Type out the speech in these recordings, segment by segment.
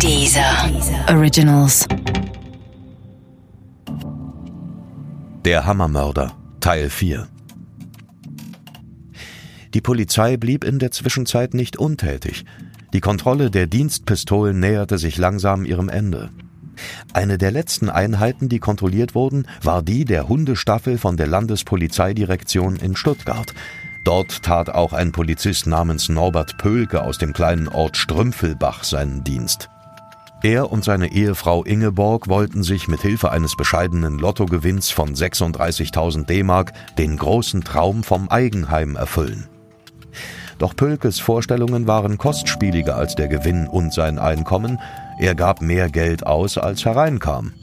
Dieser Originals. Der Hammermörder Teil 4 Die Polizei blieb in der Zwischenzeit nicht untätig. Die Kontrolle der Dienstpistolen näherte sich langsam ihrem Ende. Eine der letzten Einheiten, die kontrolliert wurden, war die der Hundestaffel von der Landespolizeidirektion in Stuttgart. Dort tat auch ein Polizist namens Norbert Pölke aus dem kleinen Ort Strümpfelbach seinen Dienst. Er und seine Ehefrau Ingeborg wollten sich mit Hilfe eines bescheidenen Lottogewinns von 36.000 D-Mark den großen Traum vom Eigenheim erfüllen. Doch Pölkes Vorstellungen waren kostspieliger als der Gewinn und sein Einkommen. Er gab mehr Geld aus, als hereinkam.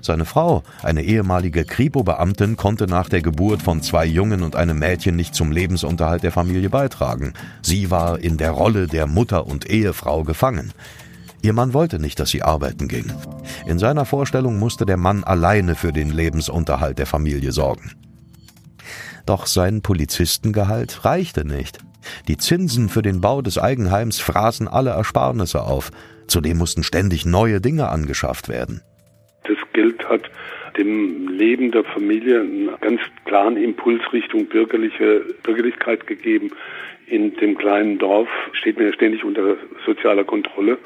Seine Frau, eine ehemalige Kripo-Beamtin, konnte nach der Geburt von zwei Jungen und einem Mädchen nicht zum Lebensunterhalt der Familie beitragen. Sie war in der Rolle der Mutter und Ehefrau gefangen. Ihr Mann wollte nicht, dass sie arbeiten ging. In seiner Vorstellung musste der Mann alleine für den Lebensunterhalt der Familie sorgen. Doch sein Polizistengehalt reichte nicht. Die Zinsen für den Bau des Eigenheims fraßen alle Ersparnisse auf. Zudem mussten ständig neue Dinge angeschafft werden. Das Geld hat dem Leben der Familie einen ganz klaren Impuls Richtung bürgerliche Bürgerlichkeit gegeben. In dem kleinen Dorf steht man ja ständig unter sozialer Kontrolle.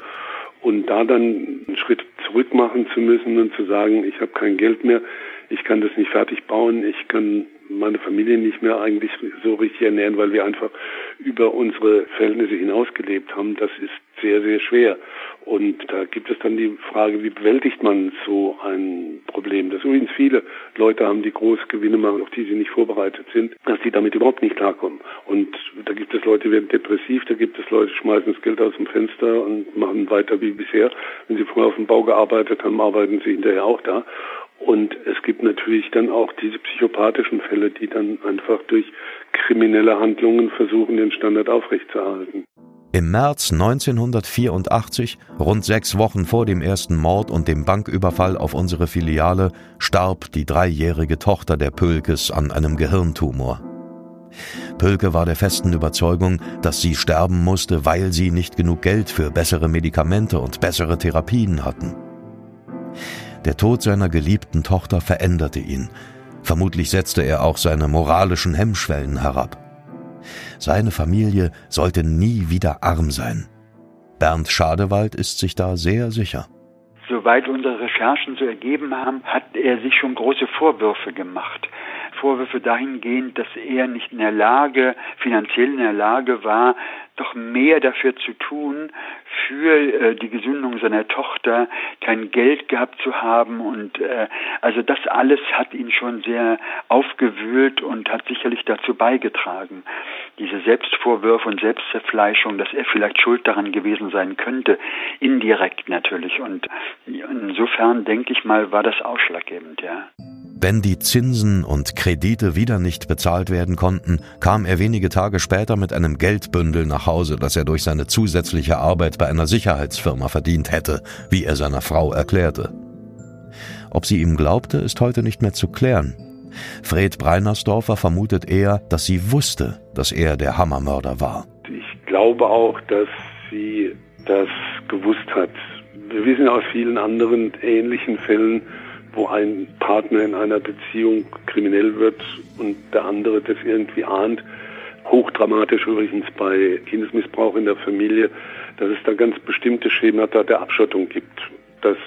Und da dann einen Schritt zurück machen zu müssen und zu sagen, ich habe kein Geld mehr, ich kann das nicht fertig bauen, ich kann meine Familie nicht mehr eigentlich so richtig ernähren, weil wir einfach über unsere Verhältnisse hinausgelebt haben, das ist sehr, sehr schwer. Und da gibt es dann die Frage, wie bewältigt man so ein Problem? Das übrigens viele Leute haben, die große Gewinne machen, auf die sie nicht vorbereitet sind, dass sie damit überhaupt nicht klarkommen. Und da gibt es Leute, die werden depressiv, da gibt es Leute, die schmeißen das Geld aus dem Fenster und machen weiter wie bisher. Wenn sie vorher auf dem Bau gearbeitet haben, arbeiten sie hinterher auch da. Und es gibt natürlich dann auch diese psychopathischen Fälle, die dann einfach durch kriminelle Handlungen versuchen, den Standard aufrechtzuerhalten. Im März 1984, rund sechs Wochen vor dem ersten Mord und dem Banküberfall auf unsere Filiale, starb die dreijährige Tochter der Pölkes an einem Gehirntumor. Pölke war der festen Überzeugung, dass sie sterben musste, weil sie nicht genug Geld für bessere Medikamente und bessere Therapien hatten. Der Tod seiner geliebten Tochter veränderte ihn. Vermutlich setzte er auch seine moralischen Hemmschwellen herab. Seine Familie sollte nie wieder arm sein. Bernd Schadewald ist sich da sehr sicher. Soweit unsere Recherchen so ergeben haben, hat er sich schon große Vorwürfe gemacht. Vorwürfe dahingehend, dass er nicht in der Lage, finanziell in der Lage war, doch mehr dafür zu tun, für äh, die Gesundung seiner Tochter kein Geld gehabt zu haben. Und äh, also das alles hat ihn schon sehr aufgewühlt und hat sicherlich dazu beigetragen. Diese Selbstvorwürfe und Selbstzerfleischung, dass er vielleicht schuld daran gewesen sein könnte, indirekt natürlich. Und insofern denke ich mal, war das ausschlaggebend, ja. Wenn die Zinsen und Kredite wieder nicht bezahlt werden konnten, kam er wenige Tage später mit einem Geldbündel nach Hause, das er durch seine zusätzliche Arbeit bei einer Sicherheitsfirma verdient hätte, wie er seiner Frau erklärte. Ob sie ihm glaubte, ist heute nicht mehr zu klären. Fred Breinersdorfer vermutet eher, dass sie wusste, dass er der Hammermörder war. Ich glaube auch, dass sie das gewusst hat. Wir wissen aus vielen anderen ähnlichen Fällen, wo ein Partner in einer Beziehung kriminell wird und der andere das irgendwie ahnt. Hochdramatisch übrigens bei Kindesmissbrauch in der Familie, dass es da ganz bestimmte Schemata der Abschottung gibt. Dass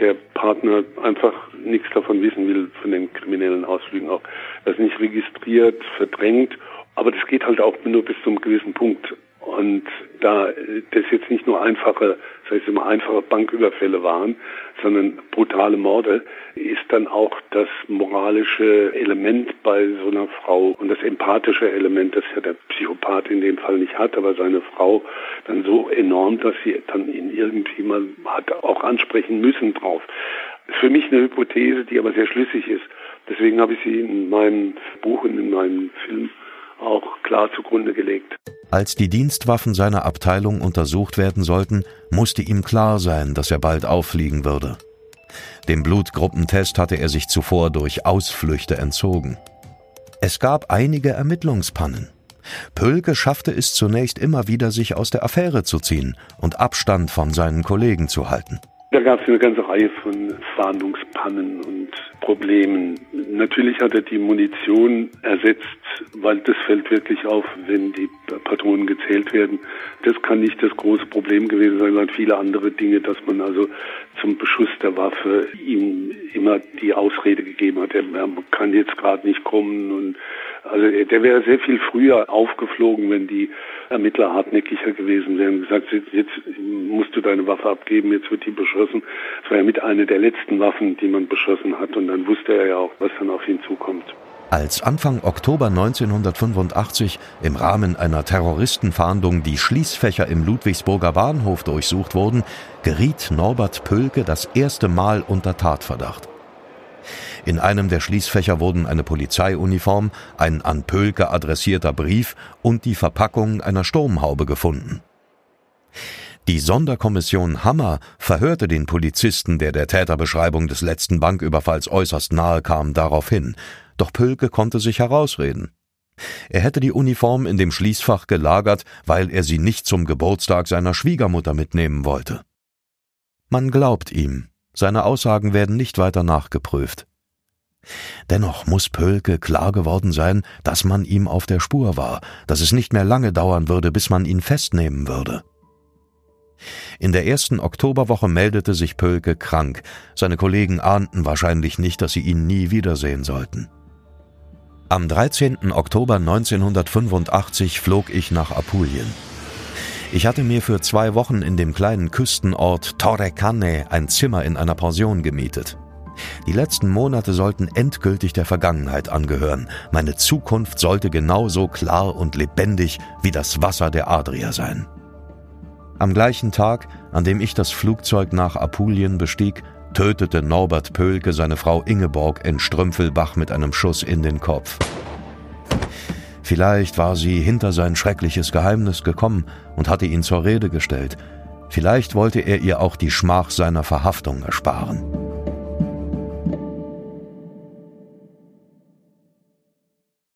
der Partner einfach nichts davon wissen will, von den kriminellen Ausflügen auch. Das nicht registriert, verdrängt. Aber das geht halt auch nur bis zu einem gewissen Punkt. Und da das jetzt nicht nur einfache, das heißt immer einfache Banküberfälle waren, sondern brutale Morde, ist dann auch das moralische Element bei so einer Frau und das empathische Element, das ja der Psychopath in dem Fall nicht hat, aber seine Frau dann so enorm, dass sie dann ihn irgendwie mal hat auch ansprechen müssen drauf. Ist für mich eine Hypothese, die aber sehr schlüssig ist. Deswegen habe ich sie in meinem Buch und in meinem Film auch klar zugrunde gelegt. Als die Dienstwaffen seiner Abteilung untersucht werden sollten, musste ihm klar sein, dass er bald auffliegen würde. Dem Blutgruppentest hatte er sich zuvor durch Ausflüchte entzogen. Es gab einige Ermittlungspannen. Pölke schaffte es zunächst immer wieder, sich aus der Affäre zu ziehen und Abstand von seinen Kollegen zu halten. Da gab es eine ganze Reihe von Fahndungspannen und Problemen. Natürlich hat er die Munition ersetzt, weil das fällt wirklich auf, wenn die Patronen gezählt werden. Das kann nicht das große Problem gewesen sein, sondern viele andere Dinge, dass man also zum Beschuss der Waffe ihm immer die Ausrede gegeben hat, er kann jetzt gerade nicht kommen und also der wäre sehr viel früher aufgeflogen, wenn die Ermittler hartnäckiger gewesen wären. Gesagt, jetzt, jetzt musst du deine Waffe abgeben, jetzt wird die beschossen. Das war ja mit einer der letzten Waffen, die man beschossen hat. Und dann wusste er ja auch, was dann auf ihn zukommt. Als Anfang Oktober 1985 im Rahmen einer Terroristenfahndung die Schließfächer im Ludwigsburger Bahnhof durchsucht wurden, geriet Norbert Pölke das erste Mal unter Tatverdacht. In einem der Schließfächer wurden eine Polizeiuniform, ein an Pölke adressierter Brief und die Verpackung einer Sturmhaube gefunden. Die Sonderkommission Hammer verhörte den Polizisten, der der Täterbeschreibung des letzten Banküberfalls äußerst nahe kam, daraufhin, doch Pölke konnte sich herausreden. Er hätte die Uniform in dem Schließfach gelagert, weil er sie nicht zum Geburtstag seiner Schwiegermutter mitnehmen wollte. Man glaubt ihm, seine Aussagen werden nicht weiter nachgeprüft. Dennoch muss Pölke klar geworden sein, dass man ihm auf der Spur war, dass es nicht mehr lange dauern würde, bis man ihn festnehmen würde. In der ersten Oktoberwoche meldete sich Pölke krank. Seine Kollegen ahnten wahrscheinlich nicht, dass sie ihn nie wiedersehen sollten. Am 13. Oktober 1985 flog ich nach Apulien. Ich hatte mir für zwei Wochen in dem kleinen Küstenort Torre Canne ein Zimmer in einer Pension gemietet. Die letzten Monate sollten endgültig der Vergangenheit angehören. Meine Zukunft sollte genauso klar und lebendig wie das Wasser der Adria sein. Am gleichen Tag, an dem ich das Flugzeug nach Apulien bestieg, tötete Norbert Pölke seine Frau Ingeborg in Strümpfelbach mit einem Schuss in den Kopf. Vielleicht war sie hinter sein schreckliches Geheimnis gekommen und hatte ihn zur Rede gestellt. Vielleicht wollte er ihr auch die Schmach seiner Verhaftung ersparen.